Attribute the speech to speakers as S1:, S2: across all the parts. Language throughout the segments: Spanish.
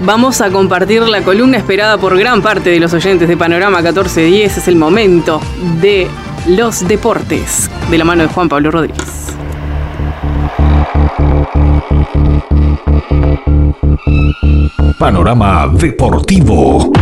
S1: Vamos a compartir la columna esperada por gran parte de los oyentes de Panorama 1410. Es el momento de los deportes, de la mano de Juan Pablo Rodríguez.
S2: Panorama Deportivo.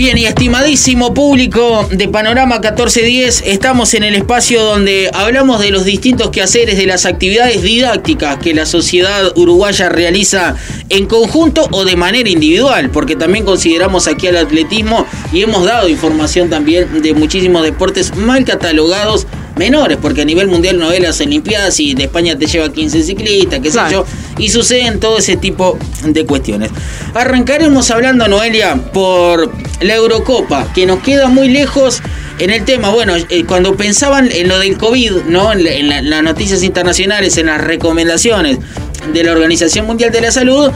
S3: Bien, y estimadísimo público de Panorama 1410, estamos en el espacio donde hablamos de los distintos quehaceres, de las actividades didácticas que la sociedad uruguaya realiza en conjunto o de manera individual, porque también consideramos aquí al atletismo y hemos dado información también de muchísimos deportes mal catalogados menores, porque a nivel mundial no las Olimpiadas y de España te lleva 15 ciclistas, qué sé yo, y suceden todo ese tipo de cuestiones. Arrancaremos hablando, Noelia, por la Eurocopa, que nos queda muy lejos en el tema, bueno, eh, cuando pensaban en lo del COVID, ¿no? En, las noticias internacionales, en las recomendaciones de la Organización Mundial de la Salud,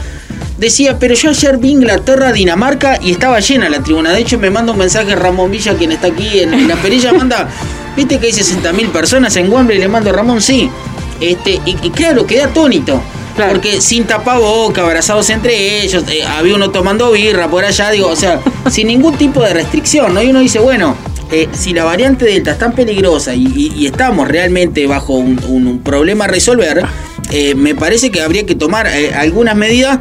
S3: decía, pero yo ayer vi Inglaterra, Dinamarca y estaba llena la tribuna. De hecho, me manda un mensaje Ramón Villa, quien está aquí en, la perilla, manda, viste que hay 60.000 personas en Wembley, le mando Ramón, sí. Este, y, y claro, quedé atónito. Porque sin tapaboca, abrazados entre ellos, eh, había uno tomando birra por allá, digo, o sea, sin ningún tipo de restricción, ¿no? Y uno dice, bueno, eh, si la variante Delta es tan peligrosa y, estamos realmente bajo un, problema a resolver, eh, me parece que habría que tomar algunas medidas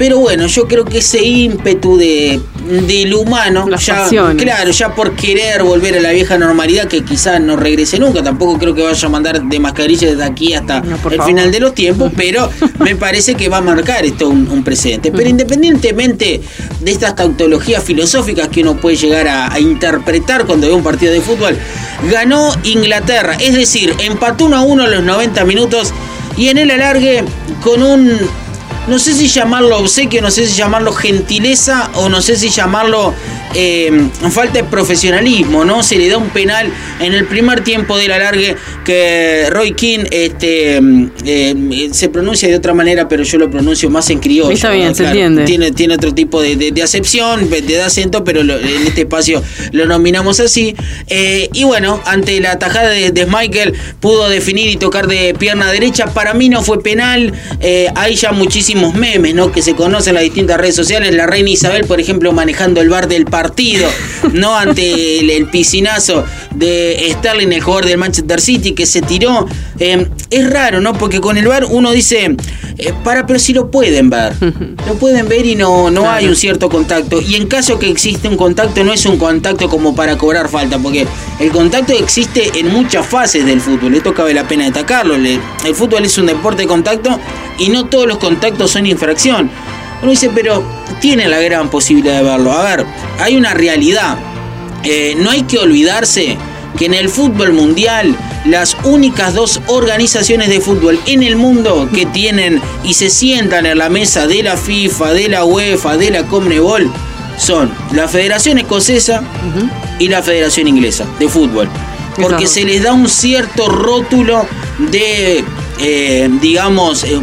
S3: pero bueno, yo creo que ese ímpetu de, del humano, ya, claro, ya por querer volver a la vieja normalidad, que quizás no regrese nunca, tampoco creo que vaya a mandar de mascarilla desde aquí hasta el final de los tiempos, pero me parece que va a marcar esto un, precedente. Pero independientemente de estas tautologías filosóficas que uno puede llegar a, a interpretar cuando ve un partido de fútbol, ganó Inglaterra, es decir, empató 1 a 1 a los 90 minutos y en el alargue con un no sé si llamarlo obsequio, no sé si llamarlo gentileza o no sé si llamarlo eh, falta de profesionalismo, ¿no? Se le da un penal en el primer tiempo de la largue que Roy King este, eh, se pronuncia de otra manera, pero yo lo pronuncio más en criollo.
S1: Está bien, se entiende.
S3: Tiene, tiene otro tipo de, acepción, de, de acento, pero en este espacio lo nominamos así. Eh, y bueno, ante la tajada de, de Michael, pudo definir y tocar de pierna derecha. Para mí no fue penal. hay ya muchísimos memes, ¿no? Que se conocen en las distintas redes sociales. La reina Isabel, por ejemplo, manejando el bar del partido, ¿no? Ante el, piscinazo de Sterling, el jugador del Manchester City, que se tiró. Eh, es raro, ¿no? Porque con el bar uno dice, eh, para, pero si lo pueden ver. Lo pueden ver y no, no hay un cierto contacto. Y en caso que existe un contacto, no es un contacto como para cobrar falta, porque el contacto existe en muchas fases del fútbol. Esto cabe la pena destacarlo. El fútbol es un deporte de contacto y no todos los contactos son infracción. Uno dice, pero tiene la gran posibilidad de verlo. A ver, hay una realidad. Eh, no hay que olvidarse que en el fútbol mundial las únicas dos organizaciones de fútbol en el mundo que tienen y se sientan en la mesa de la FIFA, de la UEFA, de la Comnebol son la Federación Escocesa y la Federación Inglesa de Fútbol. Porque se les da un cierto rótulo de, eh, digamos, eh,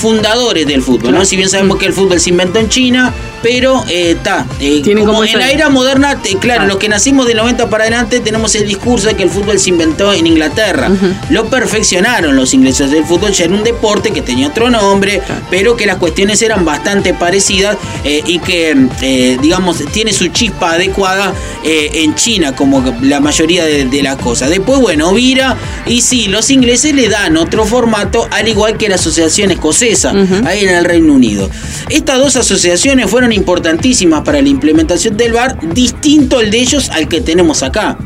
S3: fundadores del fútbol, ¿no? Si bien sabemos que el fútbol se inventó en China, pero está. Eh, eh como, en la era moderna, claro, los que nacimos del 90 para adelante tenemos el discurso de que el fútbol se inventó en Inglaterra. Lo perfeccionaron los ingleses. El fútbol ya era un deporte que tenía otro nombre, pero que las cuestiones eran bastante parecidas eh, y que, eh, digamos, tiene su chispa adecuada en China, como la mayoría de, las cosas. Después, bueno, vira y sí, los ingleses le dan otro formato, al igual que la Asociación Escocesa, ahí en el Reino Unido. Estas dos asociaciones fueron importantísimas para la implementación del VAR, distinto el de ellos al que tenemos acá.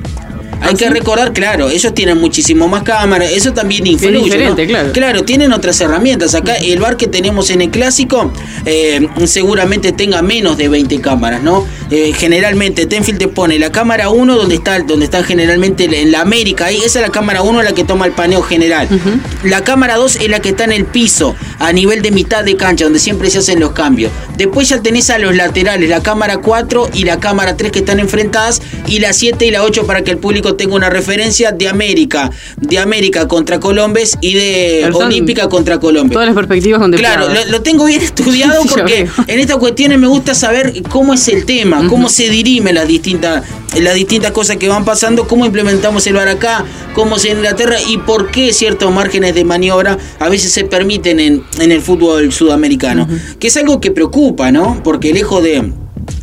S3: Hay que recordar, claro, ellos tienen muchísimo más cámaras, eso también influye. claro. claro. tienen otras herramientas. Acá el bar que tenemos en el clásico eh, seguramente tenga menos de 20 cámaras, ¿no? Eh, generalmente Tenfield te pone la cámara 1 donde está donde están generalmente en la América, ahí esa es la cámara 1 la que toma el paneo general. La cámara 2 es la que está en el piso, a nivel de mitad de cancha, donde siempre se hacen los cambios. Después ya tenés a los laterales, la cámara 4 y la cámara 3 que están enfrentadas y la 7 y la 8 para que el público histórico tengo una referencia de América, de América contra Colombes y de Olímpica contra Colombes.
S1: Todas las perspectivas contempladas.
S3: Claro, lo, lo tengo bien estudiado porque en estas cuestiones me gusta saber cómo es el tema, cómo se dirimen las distintas, las distintas cosas que van pasando, cómo implementamos el VAR acá, cómo se en Inglaterra y por qué ciertos márgenes de maniobra a veces se permiten en, en el fútbol sudamericano. Que es algo que preocupa, ¿no? Porque lejos de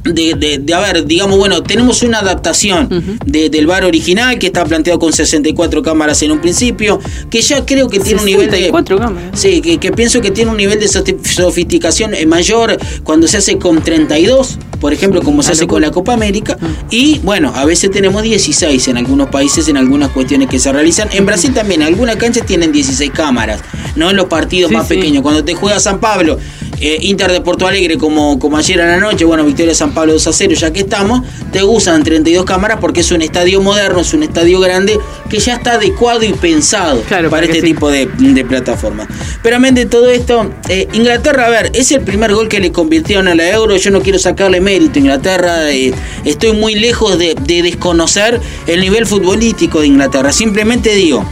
S3: de, de, de, a ver, digamos, bueno, tenemos una adaptación de- del bar original que está planteado con 64 cámaras en un principio, que ya creo que tiene un nivel de...
S1: 64 cámaras.
S3: Sí, que, que pienso que tiene un nivel de sofisticación eh, mayor cuando se hace con 32, por ejemplo, como se
S1: Una
S3: hace con la Copa América. Y bueno, a veces tenemos 16 en algunos países, en algunas cuestiones que se realizan. En Brasil también, algunas canchas tienen 16 cámaras, no en los partidos
S1: Sí,
S3: más
S1: sí.
S3: pequeños. Cuando te juega San Pablo, eh, Inter de Porto Alegre, como, como ayer a la noche, bueno, Victoria San Pablo 2 a 0, ya que estamos, te usan 32 cámaras porque es un estadio moderno, es un estadio grande que ya está adecuado y pensado
S1: Claro,
S3: para este
S1: sí.
S3: tipo de, de plataforma. Pero amén de todo esto, eh, Inglaterra, a ver, es el primer gol que le convirtieron a la Euro. Yo no quiero sacarle mérito a Inglaterra. eh, estoy muy lejos de, de desconocer el nivel futbolístico de Inglaterra. Simplemente digo,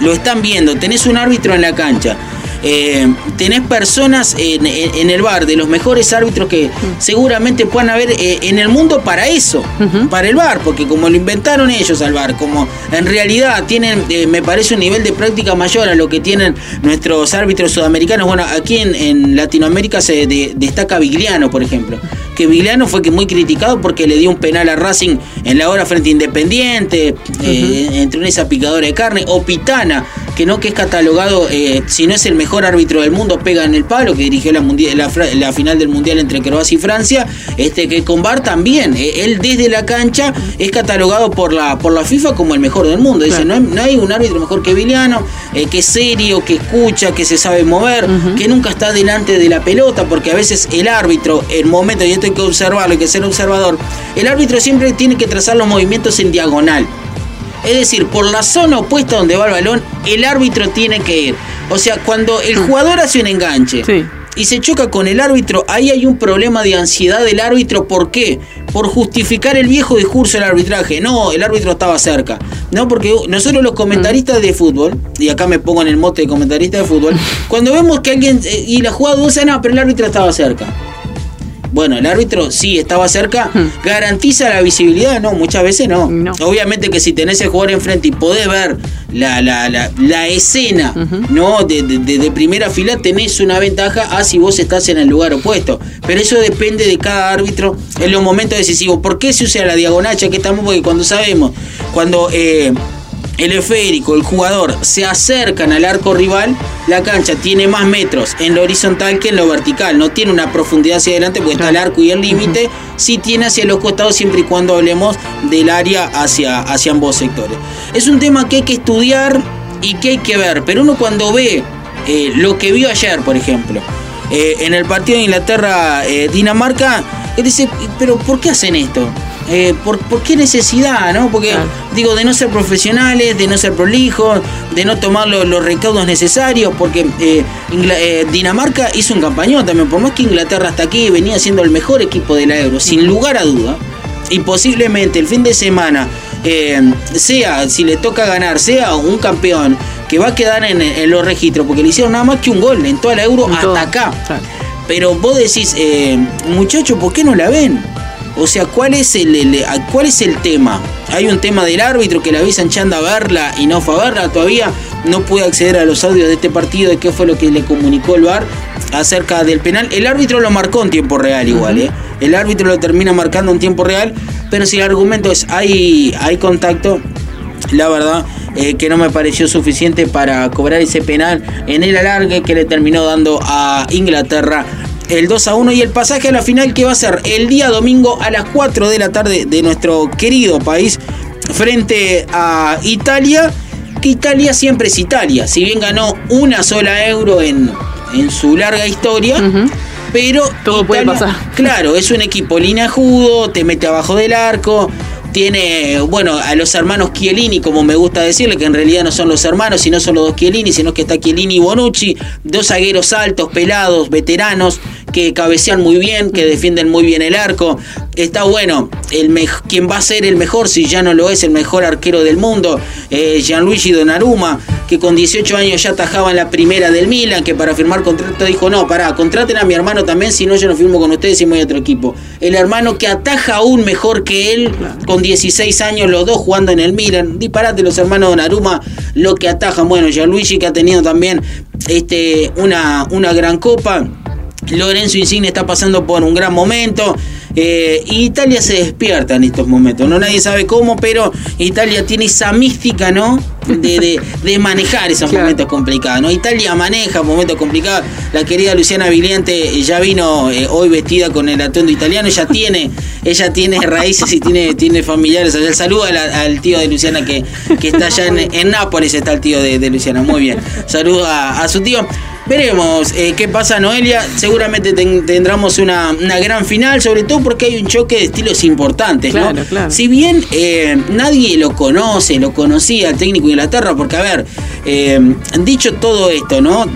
S3: lo están viendo, tenés un árbitro en la cancha. Eh, tenés personas en, en- en el bar de los mejores árbitros que seguramente puedan haber eh, en el mundo para eso, para el bar, porque como lo inventaron ellos al bar, como en realidad tienen, eh, me parece un nivel de práctica mayor a lo que tienen nuestros árbitros sudamericanos. Bueno, aquí en, en Latinoamérica se de- destaca Vigliano, por ejemplo, que Vigliano fue que muy criticado porque le dio un penal a Racing en la hora frente a Independiente, eh, entre esa picadora de carne, o Pitana, que no que es catalogado, eh, si no es el mejor árbitro del mundo, pega en el palo, que dirigió la, mundial, la, final del Mundial entre Croacia y Francia, este que con VAR también, eh, él desde la cancha es catalogado por la, por la FIFA como el mejor del mundo. Dice,
S1: Claro.
S3: no, hay, no hay un árbitro mejor que Viliano, eh, que es serio, que escucha, que se sabe mover, que nunca está delante de la pelota, porque a veces el árbitro, el momento, y esto hay que observarlo, hay que ser observador, el árbitro siempre tiene que trazar los movimientos en diagonal. Es decir, por la zona opuesta donde va el balón, el árbitro tiene que ir. O sea, cuando el jugador hace un enganche
S1: Sí.
S3: y se choca con el árbitro, ahí hay un problema de ansiedad del árbitro. ¿Por qué? Por justificar el viejo discurso del arbitraje. No, el árbitro estaba cerca. No, porque nosotros los comentaristas de fútbol, y acá me pongo en el mote de comentarista de fútbol, cuando vemos que alguien eh, y la jugada dulce, no, pero el árbitro estaba cerca. Bueno, el árbitro sí estaba cerca,
S1: Hmm.
S3: garantiza la visibilidad, no, muchas veces no.
S1: No.
S3: Obviamente que si tenés el jugador enfrente y podés ver la, la, la, la escena. ¿no? De, de- de- de primera fila tenés una ventaja a si vos estás en el lugar opuesto. Pero eso depende de cada árbitro en los momentos decisivos. ¿Por qué se usa la diagonal? Ya que estamos, porque cuando sabemos, cuando eh, el esférico, el jugador se acercan al arco rival, la cancha tiene más metros en lo horizontal que en lo vertical. No tiene una profundidad hacia adelante porque está el arco y el límite. Sí tiene hacia los costados siempre y cuando hablemos del área hacia, hacia ambos sectores. Es un tema que hay que estudiar y que hay que ver. Pero uno cuando ve eh, lo que vio ayer, por ejemplo, eh, en el partido de Inglaterra-Dinamarca, él dice, pero ¿por qué hacen esto? Eh, ¿por, por qué necesidad? ¿no? Porque,
S1: Claro.
S3: digo, de no ser profesionales, de no ser prolijos, de no tomar lo- los recaudos necesarios, porque eh, eh, Dinamarca hizo un campañón también, por más que Inglaterra hasta aquí venía siendo el mejor equipo de la Euro, sin lugar a duda, y posiblemente el fin de semana eh, sea, si le toca ganar, sea un campeón que va a quedar en, en los registros, porque le hicieron nada más que un gol en toda la Euro
S1: En
S3: hasta
S1: todo.
S3: acá.
S1: Claro.
S3: Pero vos decís, eh, muchachos, ¿por qué no la ven? O sea, ¿cuál es el, el- cuál es el tema? Hay un tema del árbitro que le avisan Chanda a verla y no fue a verla. Todavía no pude acceder a los audios de este partido de qué fue lo que le comunicó el VAR acerca del penal. El árbitro lo marcó en tiempo real igual, ¿eh? El árbitro lo termina marcando en tiempo real, pero si el argumento es hay, hay contacto, la verdad eh, que no me pareció suficiente para cobrar ese penal en el alargue que le terminó dando a Inglaterra el 2 a 1 y el pasaje a la final que va a ser el día domingo a las 4 de la tarde de nuestro querido país frente a Italia que Italia siempre es Italia si bien ganó una sola euro en, en su larga historia pero
S1: Todo puede pasar.
S3: Claro, es un equipo lineajudo, te mete abajo del arco. Tiene, bueno, a los hermanos Chiellini, como me gusta decirle, que en realidad no son los hermanos, sino son los dos Chiellini, sino que está Chiellini y Bonucci, dos zagueros altos, pelados, veteranos, que cabecean muy bien, que defienden muy bien el arco. está bueno. El quien va a ser el mejor, si ya no lo es, el mejor arquero del mundo, eh, Gianluigi Donnarumma, que con 18 años ya atajaba en la primera del Milan, que para firmar contrato dijo, no, pará, contraten a mi hermano también, si no yo no firmo con ustedes y voy a otro equipo. El hermano que ataja aún mejor que él, con 16 años los dos jugando en el Milan. Disparate los hermanos Donnarumma, lo que atajan. Bueno, Gianluigi que ha tenido también este, una, una gran copa. Lorenzo Insigne está pasando por un gran momento. Eh, Italia se despierta en estos momentos, ¿no? Nadie sabe cómo, pero Italia tiene esa mística, ¿no? De, manejar esos momentos complicados, ¿no? Italia maneja momentos complicados. La querida Luciana Viliente ya vino eh, hoy vestida con el atuendo italiano. Ella tiene, ella tiene raíces y tiene, tiene familiares allá. El saludo al, tío de Luciana que, que está allá en, Nápoles, está el tío de, Luciana. Muy bien. Saludo a su tío. Veremos eh, qué pasa Noelia. Seguramente tendremos una, gran final, sobre todo porque hay un choque de estilos importantes. ¿no? Si bien eh, nadie lo conoce, lo conocía el técnico de Inglaterra, porque a ver, eh, dicho todo esto, ¿no?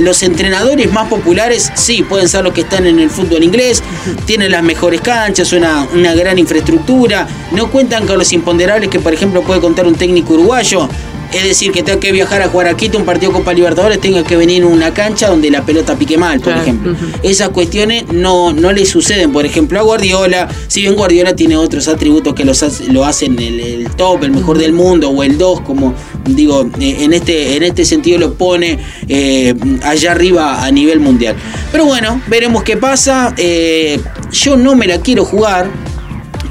S3: los entrenadores más populares, sí, pueden ser los que están en el fútbol inglés, tienen las mejores canchas, una, una gran infraestructura, no cuentan con los imponderables que, por ejemplo, puede contar un técnico uruguayo. Es decir, que tenga que viajar a jugar a Quito un partido Copa Libertadores, tenga que venir en una cancha donde la pelota pique mal, por ejemplo. Esas cuestiones no, no le suceden, por ejemplo, a Guardiola. Si bien Guardiola tiene otros atributos que los lo hacen el, top, el mejor del mundo, o el 2, como digo, eh, en este, en este sentido lo pone eh, allá arriba a nivel mundial. Pero bueno, veremos qué pasa. Eh, yo no me la quiero jugar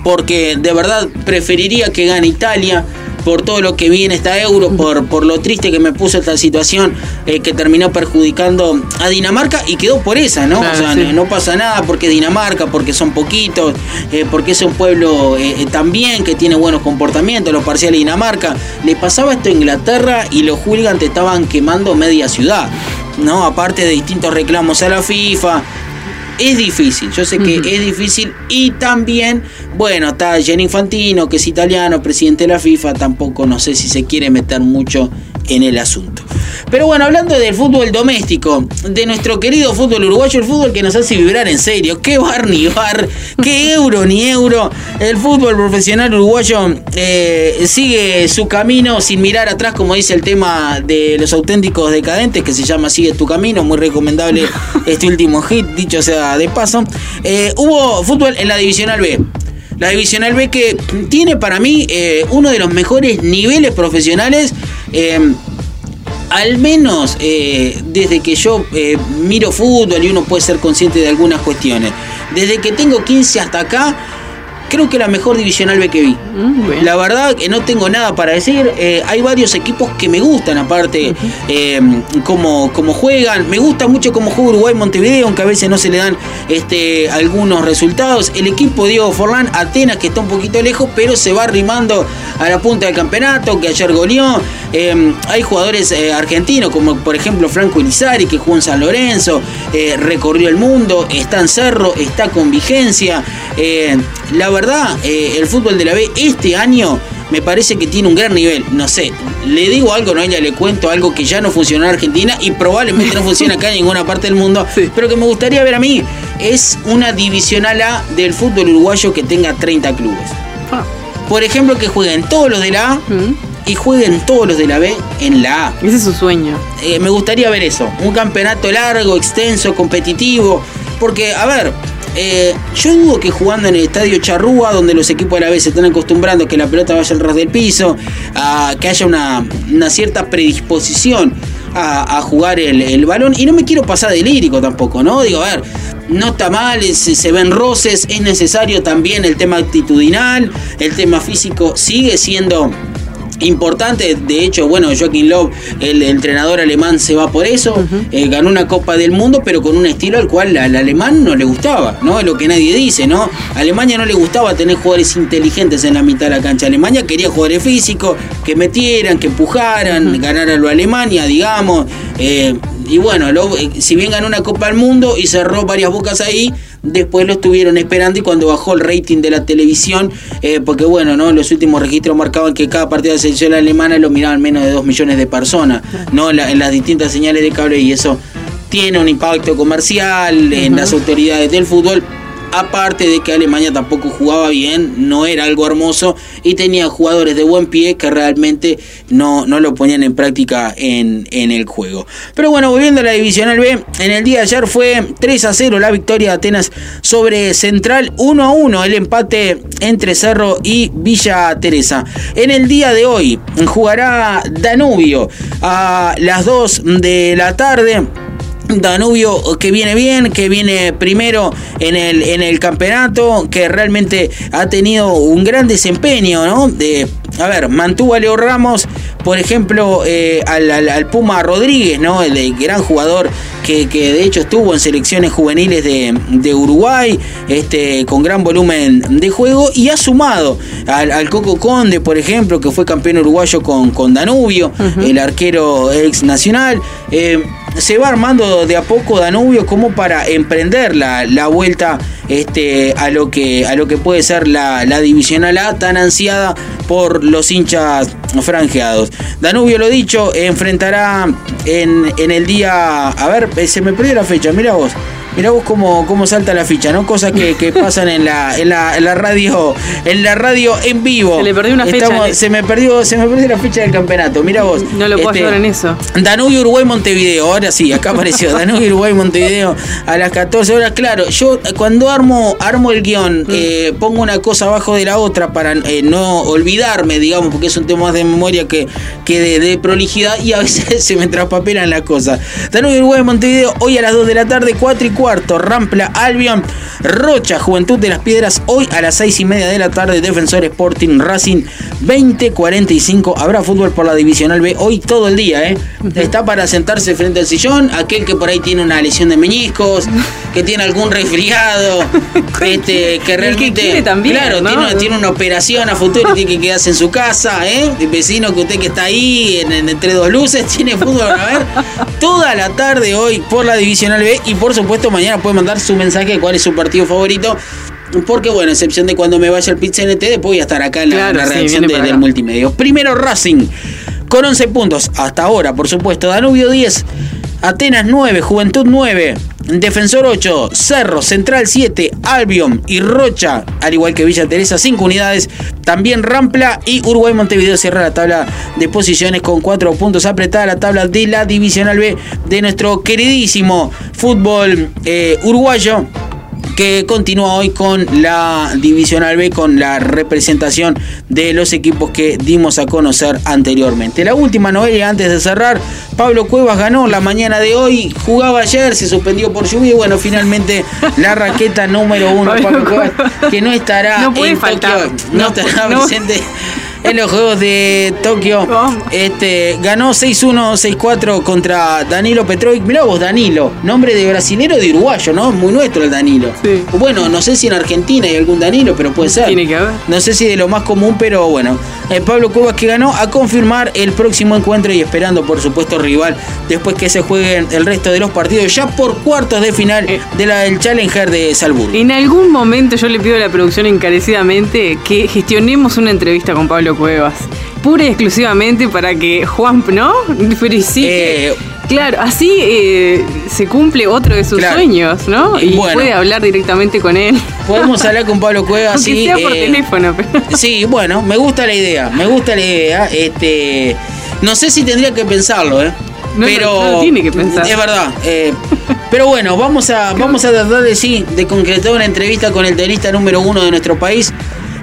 S3: porque de verdad preferiría que gane Italia por todo lo que vi en esta euro, por, por lo triste que me puso esta situación eh, que terminó perjudicando a Dinamarca y quedó por esa, ¿no? o sea, no, pasa nada porque Dinamarca, porque son poquitos, eh, porque es un pueblo eh, también que tiene buenos comportamientos, los parciales de Dinamarca. Le pasaba esto a Inglaterra y los hooligans estaban quemando media ciudad. ¿no? Aparte de distintos reclamos a la FIFA, es difícil, yo sé que es difícil y también, bueno, está Jenny Infantino, que es italiano, presidente de la FIFA, tampoco no sé si se quiere meter mucho en el asunto. Pero bueno, hablando del fútbol doméstico, de nuestro querido fútbol uruguayo, el fútbol que nos hace vibrar en serio, qué bar ni bar, qué euro ni euro, el fútbol profesional uruguayo eh, sigue su camino sin mirar atrás, como dice el tema de los auténticos decadentes, que se llama Sigue tu camino, muy recomendable este último hit, dicho sea de paso. Eh, hubo fútbol en la Divisional B. La Divisional B que tiene para mí eh, uno de los mejores niveles profesionales al menos eh, desde que yo eh, miro fútbol y uno puede ser consciente de algunas cuestiones, desde que tengo 15 hasta acá, creo que la mejor divisional B que vi. Mm, la verdad que no tengo nada para decir. Eh, hay varios equipos que me gustan, aparte, eh, como, juegan. Me gusta mucho cómo juega Uruguay Montevideo, aunque a veces no se le dan este, algunos resultados. El equipo Diego Forlán, Atenas, que está un poquito lejos, pero se va arrimando a la punta del campeonato, que ayer goleó. Eh, hay jugadores argentinos, como por ejemplo Franco Elizari, que jugó en San Lorenzo, recorrió el mundo, está en Cerro, está con vigencia. la verdad, el fútbol de la B este año me parece que tiene un gran nivel. No sé, le digo algo, no ella le cuento algo que ya no funciona en Argentina y probablemente no funciona acá en ninguna parte del mundo, pero que me gustaría ver a mí. Es una divisional A del fútbol uruguayo que tenga 30 clubes. Ah. Por ejemplo, que jueguen todos los de la A. Mm. Y jueguen todos los de la B en la A.
S1: Ese es su sueño.
S3: Eh, me gustaría ver eso. Un campeonato largo, extenso, competitivo. Porque, a ver, eh, yo dudo que jugando en el estadio Charrúa, donde los equipos a la vez se están acostumbrando a que la pelota vaya al ras del piso, a que haya una, cierta predisposición a, jugar el, balón. Y no me quiero pasar de lírico tampoco, ¿no? Digo, a ver, no está mal, se, se, ven roces, es necesario también el tema actitudinal, el tema físico sigue siendo importante. De hecho, bueno, Joaquín Love, el entrenador alemán, se va por eso. Eh, ganó una Copa del Mundo, pero con un estilo al cual al alemán no le gustaba, ¿no? Es lo que nadie dice, ¿no? A Alemania no le gustaba tener jugadores inteligentes en la mitad de la cancha. Alemania quería jugadores físicos, que metieran, que empujaran, ganar a lo Alemania, digamos. Eh, y bueno, eh, si bien ganó una Copa del Mundo y cerró varias bocas ahí, después lo estuvieron esperando y cuando bajó el rating de la televisión, eh, porque bueno, ¿no? los últimos registros marcaban que cada partido de selección alemana lo miraban menos de 2 millones de personas, ¿no? en las distintas señales de cable y eso tiene un impacto comercial en las autoridades del fútbol. Aparte de que Alemania tampoco jugaba bien, no era algo hermoso y tenía jugadores de buen pie que realmente no, no lo ponían en práctica en, en el juego. Pero bueno, volviendo a la Divisional B, en el día de ayer fue 3 a 0 la victoria de Atenas sobre Central, 1 a 1 el empate entre Cerro y Villa Teresa. En el día de hoy jugará Danubio a las 2 de la tarde. Danubio que viene bien, que viene primero en el, en el campeonato, que realmente ha tenido un gran desempeño, ¿no? De, a ver, mantuvo a Leo Ramos, por ejemplo, eh, al, Puma Rodríguez, ¿no? El, gran jugador que, de hecho estuvo en selecciones juveniles de, Uruguay, este, con gran volumen de juego, y ha sumado al, Coco Conde, por ejemplo, que fue campeón uruguayo con, con Danubio, el arquero ex nacional. Eh, se va armando de a poco Danubio como para emprender la, la vuelta este, a, lo que, a lo que puede ser la, la divisional A tan ansiada por los hinchas franjeados. Danubio, lo dicho, enfrentará en, en el día. A ver, se me perdió la fecha, mira vos. Mirá vos cómo, cómo salta la ficha, ¿no? Cosas que, pasan en la, en la, radio en la radio en vivo.
S1: Se le perdió una fecha.
S3: Se me perdió, se me perdió la ficha del campeonato. Mira vos.
S1: No lo puedo este, ayudar en eso.
S3: Danubio Uruguay Montevideo. Ahora sí, acá apareció. Danubio Uruguay Montevideo a las 14 horas. Claro, yo cuando armo, armo el guion, mm. eh, pongo una cosa abajo de la otra para eh, no olvidarme, digamos, porque es un tema más de memoria que, que de, prolijidad y a veces se me traspapelan las cosas. Danubio Uruguay Montevideo, hoy a las 2 de la tarde, 4 y 4 cuarto, Rampla, Albion, Rocha, Juventud de las Piedras, hoy a las seis y media de la tarde, Defensor Sporting Racing 2045. Habrá fútbol por la Divisional B hoy todo el día, ¿eh? Está para sentarse frente al sillón, aquel que por ahí tiene una lesión de meñiscos, que tiene algún resfriado, este, que realmente.
S1: también,
S3: claro, tiene, una operación a futuro y tiene que quedarse en su casa, ¿eh? El vecino que usted que está ahí en, entre dos luces, tiene fútbol a ver toda la tarde hoy por la Divisional B y por supuesto mañana puede mandar su mensaje de cuál es su partido favorito. Porque, bueno, excepción de cuando me vaya el Pizza NT, después voy a estar acá en la, reacción del multimedio. Primero Racing, con 11 puntos hasta ahora, por supuesto. Danubio 10, Atenas 9, Juventud 9, Defensor 8, Cerro, Central 7, Albion y Rocha, al igual que Villa Teresa, 5 unidades. También Rampla y Uruguay Montevideo cierra la tabla de posiciones con 4 puntos. Apretada la tabla de la Divisional B de nuestro queridísimo fútbol eh, uruguayo que continúa hoy con la Divisional B, con la representación de los equipos que dimos a conocer anteriormente. La última novela antes de cerrar, Pablo Cuevas ganó la mañana de hoy, jugaba ayer, se suspendió por lluvia y bueno, finalmente la raqueta número uno, Pablo Cuevas, que no estará
S1: no en Tokio,
S3: no, estará presente en los Juegos de Tokio. Este, ganó 6-1, 6-4 contra Danilo Petrovic. Mirá vos, Danilo, nombre de brasilero de uruguayo, ¿no? Muy nuestro el Danilo. Bueno, no sé si en Argentina hay algún Danilo, pero puede ser.
S1: Tiene que haber.
S3: No sé si de lo más común, pero bueno. Eh, Pablo Cuevas que ganó a confirmar el próximo encuentro y esperando, por supuesto, rival después que se jueguen el resto de los partidos ya por cuartos de final eh. de la del Challenger de Salzburgo.
S1: En algún momento yo le pido a la producción encarecidamente que gestionemos una entrevista con Pablo Cuevas. Pura y exclusivamente para que Juan, ¿no? Sí. Eh, claro, así eh, se cumple otro de sus sueños, ¿no? Y puede hablar directamente con él.
S3: Podemos hablar con Pablo Cuevas,
S1: sí. Sea por eh, teléfono.
S3: Sí, bueno, me gusta la idea, me gusta la idea. Este, no sé si tendría que pensarlo, ¿eh? pero
S1: tiene que pensar.
S3: Es verdad. pero bueno, vamos a, vamos a tratar de sí, de concretar una entrevista con el tenista número uno de nuestro país.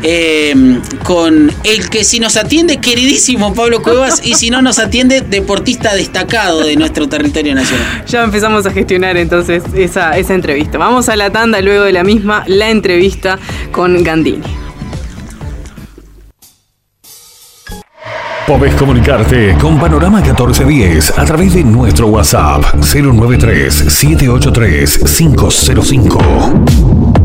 S3: Em, con el que si nos atiende, queridísimo Pablo Cuevas, y si no nos atiende, deportista destacado de nuestro territorio nacional.
S1: Ya empezamos a gestionar entonces esa, esa entrevista. Vamos a la tanda luego de la misma, la entrevista con Gandini.
S2: Podés comunicarte con Panorama 1410 a través de nuestro WhatsApp 093 783 505.